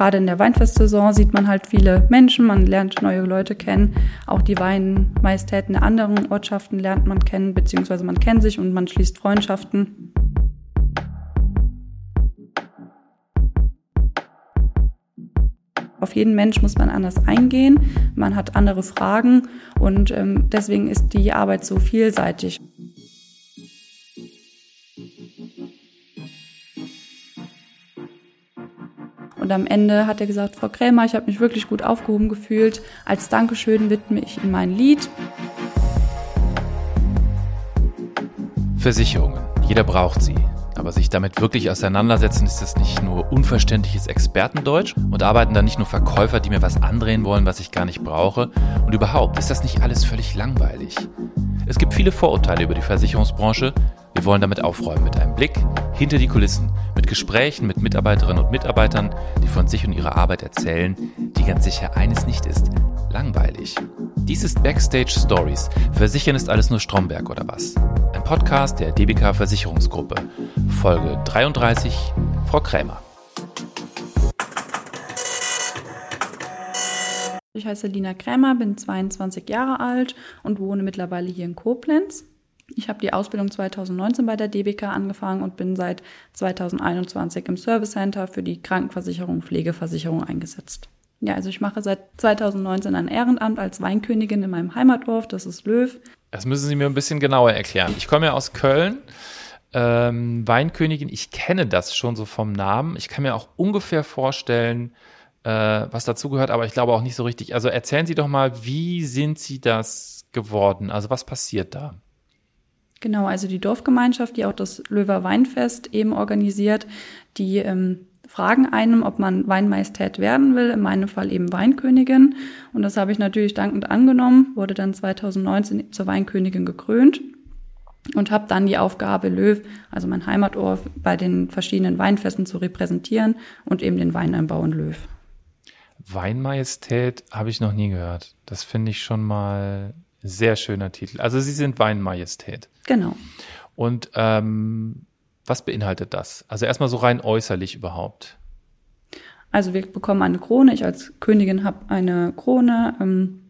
gerade in der Weinfestsaison sieht man halt viele Menschen, man lernt neue Leute kennen. Auch die Weinmajestäten der anderen Ortschaften lernt man kennen, beziehungsweise man kennt sich und man schließt Freundschaften. Auf jeden Mensch muss man anders eingehen, man hat andere Fragen und ähm, deswegen ist die Arbeit so vielseitig. Und am Ende hat er gesagt, Frau Krämer, ich habe mich wirklich gut aufgehoben gefühlt. Als Dankeschön widme ich Ihnen mein Lied. Versicherungen. Jeder braucht sie. Aber sich damit wirklich auseinandersetzen, ist das nicht nur unverständliches Expertendeutsch und arbeiten dann nicht nur Verkäufer, die mir was andrehen wollen, was ich gar nicht brauche. Und überhaupt ist das nicht alles völlig langweilig. Es gibt viele Vorurteile über die Versicherungsbranche, wir wollen damit aufräumen mit einem Blick hinter die Kulissen, Gesprächen mit Mitarbeiterinnen und Mitarbeitern, die von sich und ihrer Arbeit erzählen, die ganz sicher eines nicht ist, langweilig. Dies ist Backstage Stories. Versichern ist alles nur Stromberg oder was? Ein Podcast der DBK Versicherungsgruppe. Folge 33, Frau Krämer. Ich heiße Lina Krämer, bin 22 Jahre alt und wohne mittlerweile hier in Koblenz. Ich habe die Ausbildung 2019 bei der DBK angefangen und bin seit 2021 im Service Center für die Krankenversicherung Pflegeversicherung eingesetzt. Ja, also ich mache seit 2019 ein Ehrenamt als Weinkönigin in meinem Heimatdorf, das ist Löw. Das müssen Sie mir ein bisschen genauer erklären. Ich komme ja aus Köln. Ähm, Weinkönigin, ich kenne das schon so vom Namen. Ich kann mir auch ungefähr vorstellen, äh, was dazugehört, aber ich glaube auch nicht so richtig. Also erzählen Sie doch mal, wie sind Sie das geworden? Also was passiert da? Genau, also die Dorfgemeinschaft, die auch das Löwer Weinfest eben organisiert, die ähm, fragen einem, ob man Weinmajestät werden will, in meinem Fall eben Weinkönigin. Und das habe ich natürlich dankend angenommen, wurde dann 2019 zur Weinkönigin gekrönt und habe dann die Aufgabe, Löw, also mein Heimatort, bei den verschiedenen Weinfesten zu repräsentieren und eben den Weinanbau in Löw. Weinmajestät habe ich noch nie gehört. Das finde ich schon mal sehr schöner Titel. Also Sie sind Weinmajestät. Genau. Und ähm, was beinhaltet das? Also erstmal so rein äußerlich überhaupt. Also wir bekommen eine Krone. Ich als Königin habe eine Krone ähm,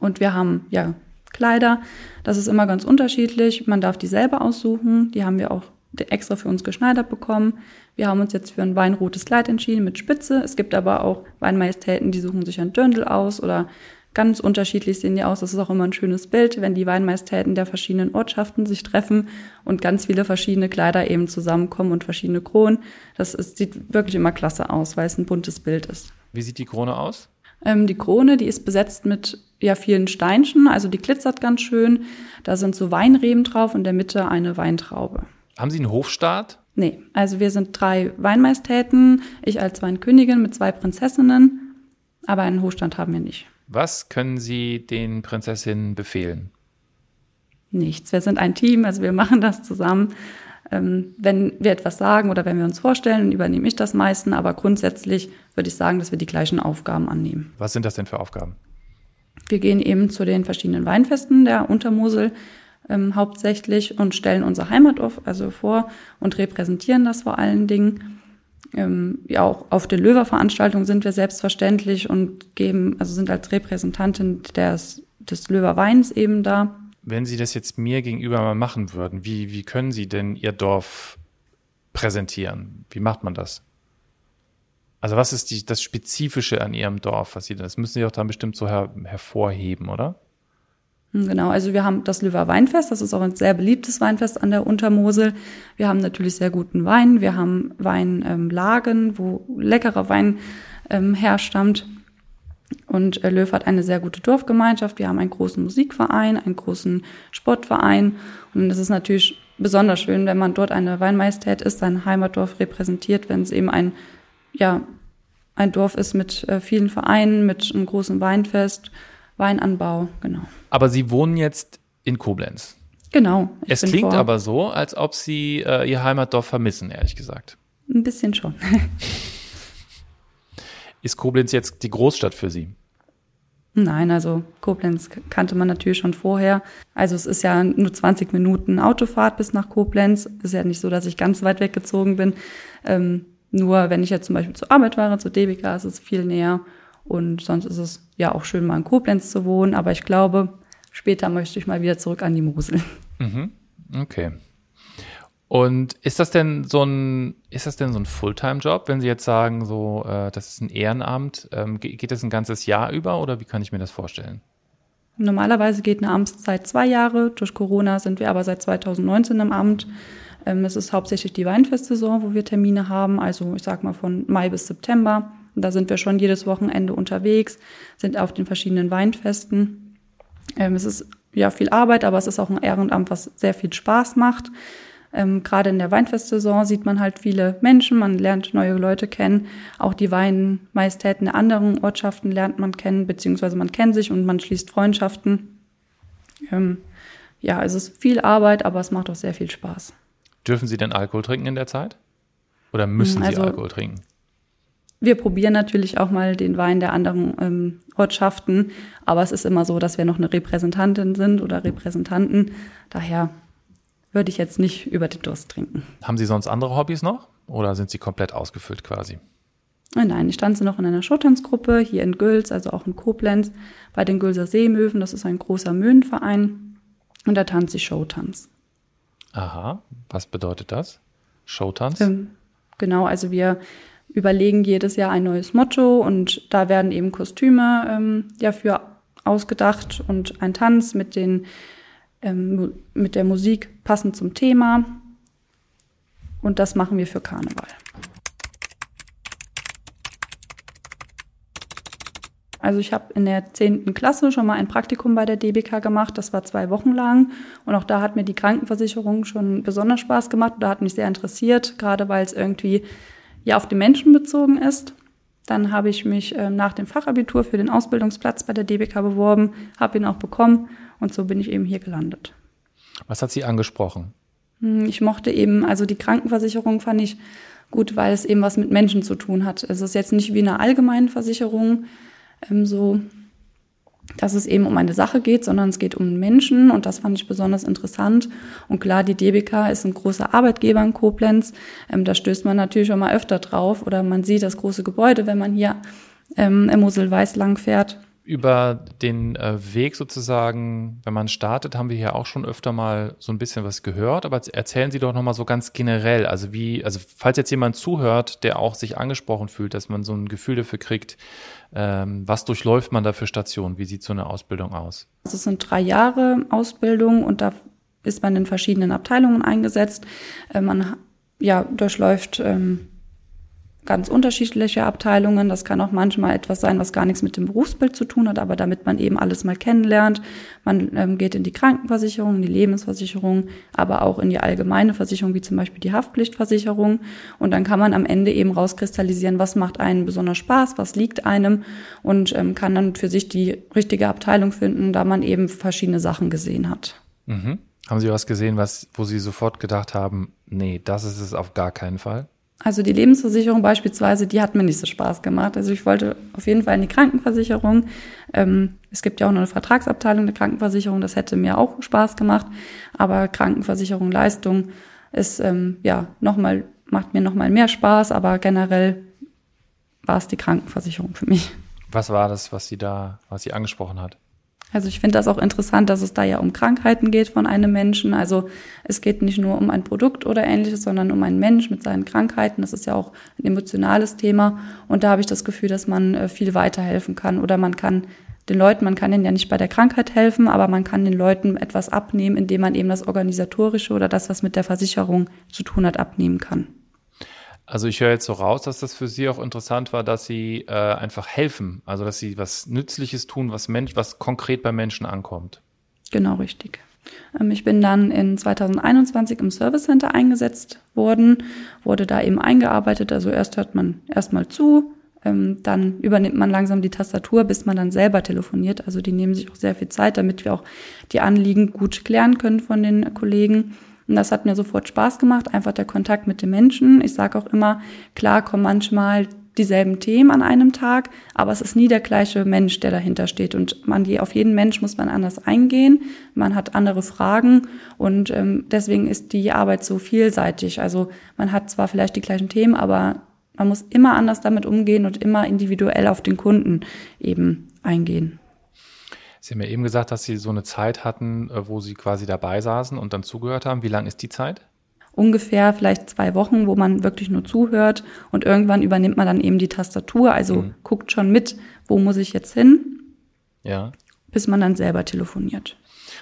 und wir haben ja Kleider. Das ist immer ganz unterschiedlich. Man darf die selber aussuchen. Die haben wir auch extra für uns geschneidert bekommen. Wir haben uns jetzt für ein weinrotes Kleid entschieden mit Spitze. Es gibt aber auch Weinmajestäten, die suchen sich ein Dirndl aus oder Ganz unterschiedlich sehen die aus. Das ist auch immer ein schönes Bild, wenn die Weinmajestäten der verschiedenen Ortschaften sich treffen und ganz viele verschiedene Kleider eben zusammenkommen und verschiedene Kronen. Das ist, sieht wirklich immer klasse aus, weil es ein buntes Bild ist. Wie sieht die Krone aus? Ähm, die Krone, die ist besetzt mit ja vielen Steinchen, also die glitzert ganz schön. Da sind so Weinreben drauf und in der Mitte eine Weintraube. Haben Sie einen Hofstaat? Nee, also wir sind drei Weinmajestäten, ich als Weinkönigin mit zwei Prinzessinnen, aber einen Hofstand haben wir nicht. Was können Sie den Prinzessinnen befehlen? Nichts. Wir sind ein Team, also wir machen das zusammen. Ähm, wenn wir etwas sagen oder wenn wir uns vorstellen, übernehme ich das meisten, aber grundsätzlich würde ich sagen, dass wir die gleichen Aufgaben annehmen. Was sind das denn für Aufgaben? Wir gehen eben zu den verschiedenen Weinfesten der Untermosel ähm, hauptsächlich und stellen unser Heimatdorf also vor und repräsentieren das vor allen Dingen. Ähm, ja, auch auf den Löwer-Veranstaltungen sind wir selbstverständlich und geben, also sind als Repräsentantin des, des Löwer Weins eben da. Wenn Sie das jetzt mir gegenüber mal machen würden, wie, wie können Sie denn Ihr Dorf präsentieren? Wie macht man das? Also was ist die, das Spezifische an Ihrem Dorf? Was Sie, das müssen Sie auch dann bestimmt so her, hervorheben, oder? Hm, genau, also wir haben das Löwer Weinfest, das ist auch ein sehr beliebtes Weinfest an der Untermosel. Wir haben natürlich sehr guten Wein, wir haben Weinlagen, ähm, wo leckerer Wein ähm, herstammt. Und äh, Löw hat eine sehr gute Dorfgemeinschaft. Wir haben einen großen Musikverein, einen großen Sportverein. Und es ist natürlich besonders schön, wenn man dort eine Weinmajestät ist, sein Heimatdorf repräsentiert, wenn es eben ein, ja, ein Dorf ist mit äh, vielen Vereinen, mit einem großen Weinfest Weinanbau, genau. Aber Sie wohnen jetzt in Koblenz. Genau. Es klingt aber so, als ob Sie äh, Ihr Heimatdorf vermissen, ehrlich gesagt. Ein bisschen schon. Ist Koblenz jetzt die Großstadt für Sie? Nein, also Koblenz kannte man natürlich schon vorher. Also es ist ja nur 20 Minuten Autofahrt bis nach Koblenz. Es ist ja nicht so, dass ich ganz weit weggezogen bin. Ähm, Nur wenn ich jetzt zum Beispiel zur Arbeit fahre, zur DBK, ist es viel näher. Und sonst ist es ja auch schön, mal in Koblenz zu wohnen. Aber ich glaube, später möchte ich mal wieder zurück an die Mosel. Mhm. Okay. Und ist das denn so ein, ist das denn so ein Fulltime-Job, wenn Sie jetzt sagen, so, äh, das ist ein Ehrenamt? Ähm, geht das ein ganzes Jahr über oder wie kann ich mir das vorstellen? Normalerweise geht eine Amtszeit zwei Jahre. Durch Corona sind wir aber seit 2019 im Amt. Ähm, es ist hauptsächlich die Weinfestsaison, wo wir Termine haben. Also ich sag mal von Mai bis September. Und da sind wir schon jedes Wochenende unterwegs, sind auf den verschiedenen Weinfesten. Ähm, es ist ja viel Arbeit, aber es ist auch ein Ehrenamt, was sehr viel Spaß macht. Ähm, Gerade in der Weinfestsaison sieht man halt viele Menschen, man lernt neue Leute kennen. Auch die Weinmajestäten der anderen Ortschaften lernt man kennen, beziehungsweise man kennt sich und man schließt Freundschaften. Ähm, ja, es ist viel Arbeit, aber es macht auch sehr viel Spaß. Dürfen Sie denn Alkohol trinken in der Zeit? Oder müssen also, Sie Alkohol trinken? Wir probieren natürlich auch mal den Wein der anderen ähm, Ortschaften, aber es ist immer so, dass wir noch eine Repräsentantin sind oder Repräsentanten. Daher würde ich jetzt nicht über den Durst trinken. Haben Sie sonst andere Hobbys noch oder sind Sie komplett ausgefüllt quasi? Nein, ich tanze noch in einer Showtanzgruppe hier in Güls, also auch in Koblenz, bei den Gülser Seemöwen. Das ist ein großer Möwenverein. Und da tanze ich Showtanz. Aha, was bedeutet das? Showtanz? Ähm, genau, also wir überlegen jedes Jahr ein neues Motto und da werden eben Kostüme ähm, ja für ausgedacht und ein Tanz mit den ähm, mit der Musik passend zum Thema. Und das machen wir für Karneval. Also ich habe in der zehnten Klasse schon mal ein Praktikum bei der DBK gemacht. Das war zwei Wochen lang. Und auch da hat mir die Krankenversicherung schon besonders Spaß gemacht. Da hat mich sehr interessiert, gerade weil es irgendwie ja auf die Menschen bezogen ist. Dann habe ich mich äh, nach dem Fachabitur für den Ausbildungsplatz bei der DBK beworben, habe ihn auch bekommen und so bin ich eben hier gelandet. Was hat Sie angesprochen? Hm, ich mochte eben, also die Krankenversicherung fand ich gut, weil es eben was mit Menschen zu tun hat. Es ist jetzt nicht wie eine allgemeine Versicherung, ähm, so, dass es eben um eine Sache geht, sondern es geht um Menschen und das fand ich besonders interessant. Und klar, die DBK ist ein großer Arbeitgeber in Koblenz. Ähm, da stößt man natürlich schon mal öfter drauf oder man sieht das große Gebäude, wenn man hier ähm, im Mosel-Weiß lang fährt über den äh, Weg sozusagen, wenn man startet, haben wir hier auch schon öfter mal so ein bisschen was gehört, aber erzählen Sie doch nochmal so ganz generell, also wie, also falls jetzt jemand zuhört, der auch sich angesprochen fühlt, dass man so ein Gefühl dafür kriegt, ähm, was durchläuft man da für Stationen, wie sieht so eine Ausbildung aus? Also es sind drei Jahre Ausbildung und da ist man in verschiedenen Abteilungen eingesetzt. Äh, man ja, durchläuft ähm, ganz unterschiedliche Abteilungen. Das kann auch manchmal etwas sein, was gar nichts mit dem Berufsbild zu tun hat, aber damit man eben alles mal kennenlernt. Man ähm, geht in die Krankenversicherung, die Lebensversicherung, aber auch in die allgemeine Versicherung, wie zum Beispiel die Haftpflichtversicherung. Und dann kann man am Ende eben rauskristallisieren, was macht einem besonders Spaß, was liegt einem und ähm, kann dann für sich die richtige Abteilung finden, da man eben verschiedene Sachen gesehen hat. Mhm. Haben Sie was gesehen, was, wo Sie sofort gedacht haben, nee, das ist es auf gar keinen Fall? Also die Lebensversicherung beispielsweise, die hat mir nicht so Spaß gemacht. Also ich wollte auf jeden Fall in die Krankenversicherung. Ähm, es gibt ja auch noch eine Vertragsabteilung der Krankenversicherung, das hätte mir auch Spaß gemacht. Aber Krankenversicherung, Leistung ist ähm, ja nochmal, macht mir nochmal mehr Spaß, aber generell war es die Krankenversicherung für mich. Was war das, was sie da, was sie angesprochen hat? Also ich finde das auch interessant, dass es da ja um Krankheiten geht von einem Menschen. Also es geht nicht nur um ein Produkt oder ähnliches, sondern um einen Mensch mit seinen Krankheiten. Das ist ja auch ein emotionales Thema. Und da habe ich das Gefühl, dass man äh, viel weiterhelfen kann. Oder man kann den Leuten, man kann ihnen ja nicht bei der Krankheit helfen, aber man kann den Leuten etwas abnehmen, indem man eben das Organisatorische oder das, was mit der Versicherung zu tun hat, abnehmen kann. Also ich höre jetzt so raus, dass das für Sie auch interessant war, dass Sie äh, einfach helfen, also dass Sie was Nützliches tun, was Mensch, was konkret bei Menschen ankommt. Genau richtig. Ähm, ich bin dann in 2021 im Service Center eingesetzt worden, wurde da eben eingearbeitet. Also erst hört man erstmal zu, ähm, dann übernimmt man langsam die Tastatur, bis man dann selber telefoniert. Also die nehmen sich auch sehr viel Zeit, damit wir auch die Anliegen gut klären können von den Kollegen. Und das hat mir sofort Spaß gemacht, einfach der Kontakt mit den Menschen. Ich sage auch immer, klar kommen manchmal dieselben Themen an einem Tag, aber es ist nie der gleiche Mensch, der dahinter steht. Und man, auf jeden Mensch muss man anders eingehen. Man hat andere Fragen und ähm, deswegen ist die Arbeit so vielseitig. Also man hat zwar vielleicht die gleichen Themen, aber man muss immer anders damit umgehen und immer individuell auf den Kunden eben eingehen. Sie haben ja eben gesagt, dass Sie so eine Zeit hatten, äh, wo Sie quasi dabei saßen und dann zugehört haben. Wie lang ist die Zeit? Ungefähr vielleicht zwei Wochen, wo man wirklich nur zuhört und irgendwann übernimmt man dann eben die Tastatur, also mhm. guckt schon mit, wo muss ich jetzt hin? Ja. Bis man dann selber telefoniert.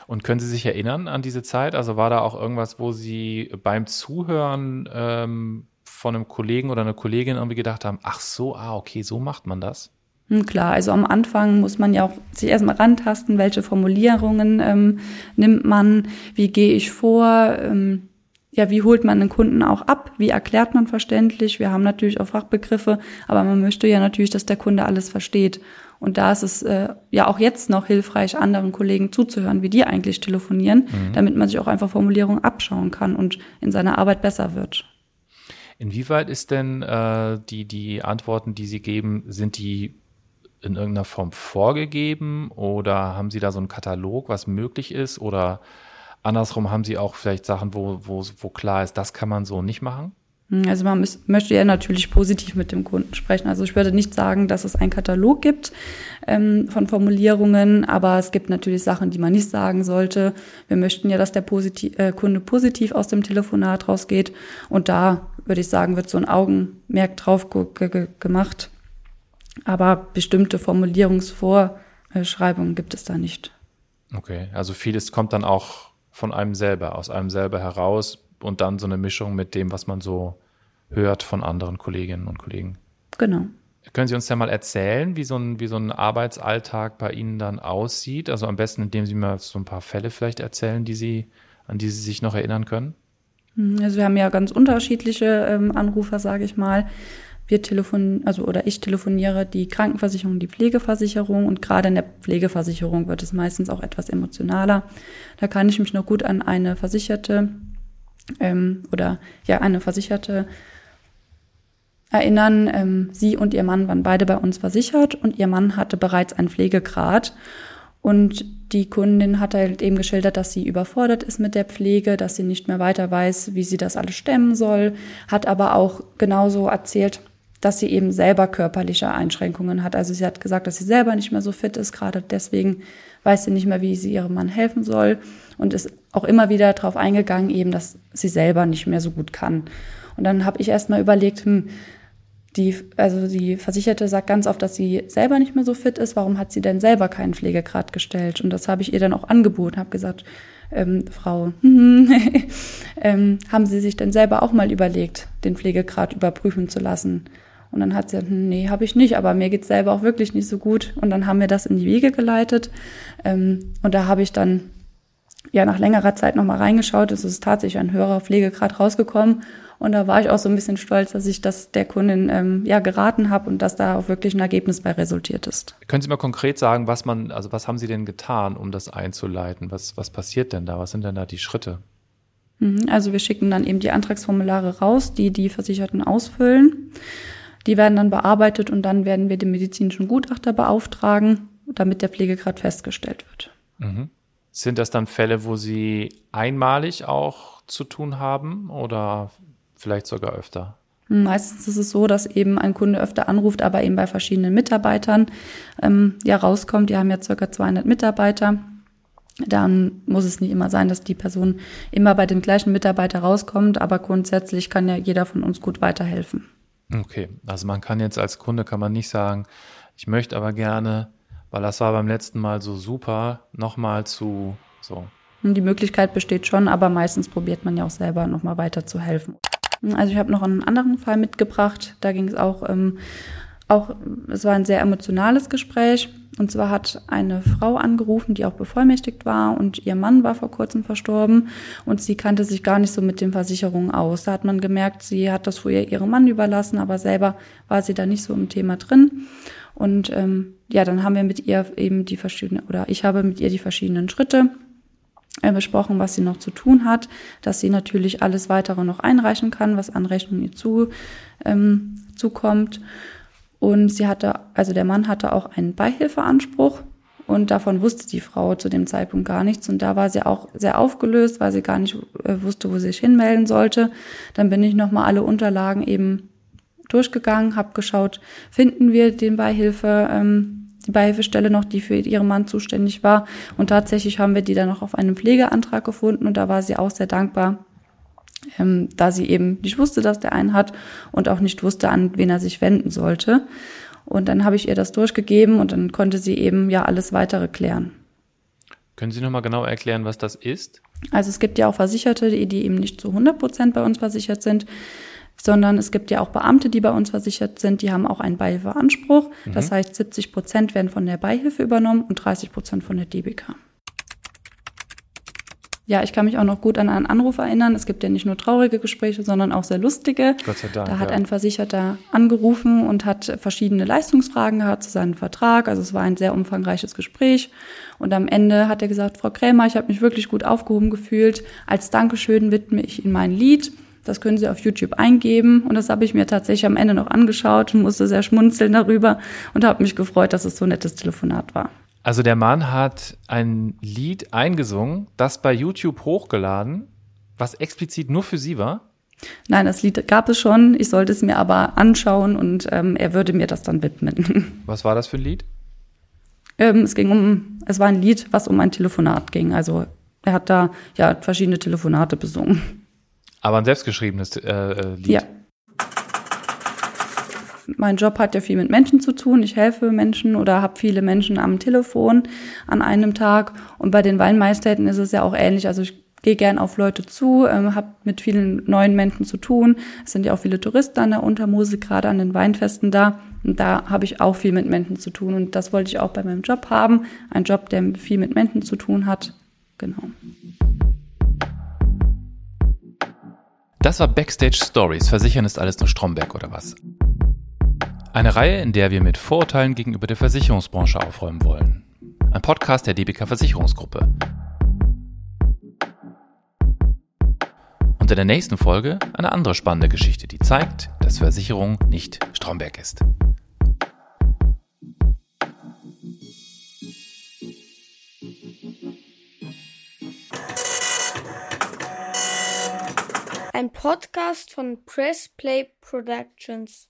Und können Sie sich erinnern an diese Zeit? Also war da auch irgendwas, wo Sie beim Zuhören ähm, von einem Kollegen oder einer Kollegin irgendwie gedacht haben, ach so, ah, okay, so macht man das? Hm, klar, also am Anfang muss man ja auch sich erstmal rantasten, welche Formulierungen ähm, nimmt man, wie gehe ich vor, ähm, ja, wie holt man den Kunden auch ab, wie erklärt man verständlich. Wir haben natürlich auch Fachbegriffe, aber man möchte ja natürlich, dass der Kunde alles versteht. Und da ist es äh, ja auch jetzt noch hilfreich, anderen Kollegen zuzuhören, wie die eigentlich telefonieren, mhm. damit man sich auch einfach Formulierungen abschauen kann und in seiner Arbeit besser wird. Inwieweit ist denn äh, die, die Antworten, die Sie geben, sind die in irgendeiner Form vorgegeben oder haben Sie da so einen Katalog, was möglich ist? Oder andersrum haben Sie auch vielleicht Sachen, wo, wo, wo klar ist, das kann man so nicht machen? Hm, also man möchte ja natürlich positiv mit dem Kunden sprechen. Also ich würde nicht sagen, dass es einen Katalog gibt ähm, von Formulierungen, aber es gibt natürlich Sachen, die man nicht sagen sollte. Wir möchten ja, dass der positiv, äh, Kunde positiv aus dem Telefonat rausgeht. Und da würde ich sagen, wird so ein Augenmerk drauf gemacht. Aber bestimmte Formulierungsvorschreibungen gibt es da nicht. Okay, also vieles kommt dann auch von einem selber, aus einem selber heraus und dann so eine Mischung mit dem, was man so hört von anderen Kolleginnen und Kollegen. Genau. Können Sie uns ja mal erzählen, wie so, ein, wie so ein Arbeitsalltag bei Ihnen dann aussieht? Also am besten, indem Sie mir so ein paar Fälle vielleicht erzählen, die Sie, an die Sie sich noch erinnern können. Also wir haben ja ganz unterschiedliche ähm, Anrufer, sage ich mal wir telefonieren, also oder ich telefoniere die Krankenversicherung, die Pflegeversicherung und gerade in der Pflegeversicherung wird es meistens auch etwas emotionaler. Da kann ich mich noch gut an eine Versicherte ähm, oder ja eine Versicherte erinnern. Ähm, sie und ihr Mann waren beide bei uns versichert und ihr Mann hatte bereits einen Pflegegrad und die Kundin hat halt eben geschildert, dass sie überfordert ist mit der Pflege, dass sie nicht mehr weiter weiß, wie sie das alles stemmen soll, hat aber auch genauso erzählt, dass sie eben selber körperliche Einschränkungen hat. Also sie hat gesagt, dass sie selber nicht mehr so fit ist, gerade deswegen weiß sie nicht mehr, wie sie ihrem Mann helfen soll und ist auch immer wieder darauf eingegangen, eben, dass sie selber nicht mehr so gut kann. Und dann habe ich erst mal überlegt, hm, die, also die Versicherte sagt ganz oft, dass sie selber nicht mehr so fit ist. Warum hat sie denn selber keinen Pflegegrad gestellt? Und das habe ich ihr dann auch angeboten, habe gesagt, ähm, Frau, ähm, haben Sie sich denn selber auch mal überlegt, den Pflegegrad überprüfen zu lassen? Und dann hat sie gesagt, nee, habe ich nicht, aber mir geht's selber auch wirklich nicht so gut. Und dann haben wir das in die Wege geleitet. Ähm, und da habe ich dann ja nach längerer Zeit nochmal reingeschaut. Es ist tatsächlich ein höherer Pflegegrad rausgekommen. Und da war ich auch so ein bisschen stolz, dass ich das der Kundin ähm, ja geraten habe und dass da auch wirklich ein Ergebnis bei resultiert ist. Können Sie mal konkret sagen, was man, also was haben Sie denn getan, um das einzuleiten? Was, was passiert denn da? Was sind denn da die Schritte? Mhm, also wir schicken dann eben die Antragsformulare raus, die die Versicherten ausfüllen. Die werden dann bearbeitet und dann werden wir den medizinischen Gutachter beauftragen, damit der Pflegegrad festgestellt wird. Mhm. Sind das dann Fälle, wo Sie einmalig auch zu tun haben oder vielleicht sogar öfter? Meistens ist es so, dass eben ein Kunde öfter anruft, aber eben bei verschiedenen Mitarbeitern ähm, ja rauskommt. Die haben ja circa 200 Mitarbeiter. Dann muss es nicht immer sein, dass die Person immer bei dem gleichen Mitarbeiter rauskommt, aber grundsätzlich kann ja jeder von uns gut weiterhelfen. Okay, also man kann jetzt als Kunde kann man nicht sagen, ich möchte aber gerne, weil das war beim letzten Mal so super, nochmal zu so. Die Möglichkeit besteht schon, aber meistens probiert man ja auch selber nochmal weiter zu helfen. Also ich habe noch einen anderen Fall mitgebracht. Da ging es auch, ähm, auch, es war ein sehr emotionales Gespräch. Und zwar hat eine Frau angerufen, die auch bevollmächtigt war und ihr Mann war vor kurzem verstorben und sie kannte sich gar nicht so mit den Versicherungen aus. Da hat man gemerkt, sie hat das früher ihrem Mann überlassen, aber selber war sie da nicht so im Thema drin. Und ähm, ja, dann haben wir mit ihr eben die verschiedenen, oder ich habe mit ihr die verschiedenen Schritte äh, besprochen, was sie noch zu tun hat, dass sie natürlich alles weitere noch einreichen kann, was an Rechnung ihr zu, ähm, zukommt. Und sie hatte, also der Mann hatte auch einen Beihilfeanspruch und davon wusste die Frau zu dem Zeitpunkt gar nichts. Und da war sie auch sehr aufgelöst, weil sie gar nicht äh, wusste, wo sie sich hinmelden sollte. Dann bin ich nochmal alle Unterlagen eben durchgegangen, habe geschaut, finden wir den Beihilfe, ähm, die Beihilfestelle noch, die für ihren Mann zuständig war. Und tatsächlich haben wir die dann noch auf einem Pflegeantrag gefunden und da war sie auch sehr dankbar, ähm, da sie eben nicht wusste, dass der einen hat und auch nicht wusste, an wen er sich wenden sollte. Und dann habe ich ihr das durchgegeben und dann konnte sie eben ja alles weitere klären. Können Sie nochmal genau erklären, was das ist? Also es gibt ja auch Versicherte, die, die eben nicht zu 100 Prozent bei uns versichert sind, sondern es gibt ja auch Beamte, die bei uns versichert sind, die haben auch einen Beihilfeanspruch. Mhm. Das heißt, 70 Prozent werden von der Beihilfe übernommen und 30 Prozent von der DBK. Ja, ich kann mich auch noch gut an einen Anruf erinnern. Es gibt ja nicht nur traurige Gespräche, sondern auch sehr lustige. Gott sei Dank. Da hat ja. ein Versicherter angerufen und hat verschiedene Leistungsfragen gehabt zu seinem Vertrag. Also es war ein sehr umfangreiches Gespräch. Und am Ende hat er gesagt, Frau Krämer, ich habe mich wirklich gut aufgehoben gefühlt. Als Dankeschön widme ich Ihnen mein Lied. Das können Sie auf YouTube eingeben. Und das habe ich mir tatsächlich am Ende noch angeschaut und musste sehr schmunzeln darüber und habe mich gefreut, dass es so ein nettes Telefonat war. Also der Mann hat ein Lied eingesungen, das bei YouTube hochgeladen, was explizit nur für Sie war? Nein, das Lied gab es schon. Ich sollte es mir aber anschauen und ähm, er würde mir das dann widmen. Was war das für ein Lied? Ähm, es ging um, es war ein Lied, was um ein Telefonat ging. Also er hat da ja verschiedene Telefonate besungen. Aber ein selbstgeschriebenes äh, äh Lied. Ja. Mein Job hat ja viel mit Menschen zu tun. Ich helfe Menschen oder habe viele Menschen am Telefon an einem Tag. Und bei den Weinmeisterhätten ist es ja auch ähnlich. Also ich gehe gern auf Leute zu, ähm, habe mit vielen neuen Menschen zu tun. Es sind ja auch viele Touristen an der Untermose, gerade an den Weinfesten da. Und da habe ich auch viel mit Menschen zu tun. Und das wollte ich auch bei meinem Job haben. Ein Job, der viel mit Menschen zu tun hat. Genau. Das war Backstage Stories. Versichern ist alles nur Stromberg oder was? Eine Reihe, in der wir mit Vorurteilen gegenüber der Versicherungsbranche aufräumen wollen. Ein Podcast der DBK Versicherungsgruppe. Und in der nächsten Folge eine andere spannende Geschichte, die zeigt, dass Versicherung nicht Stromberg ist. Ein Podcast von Press Play Productions.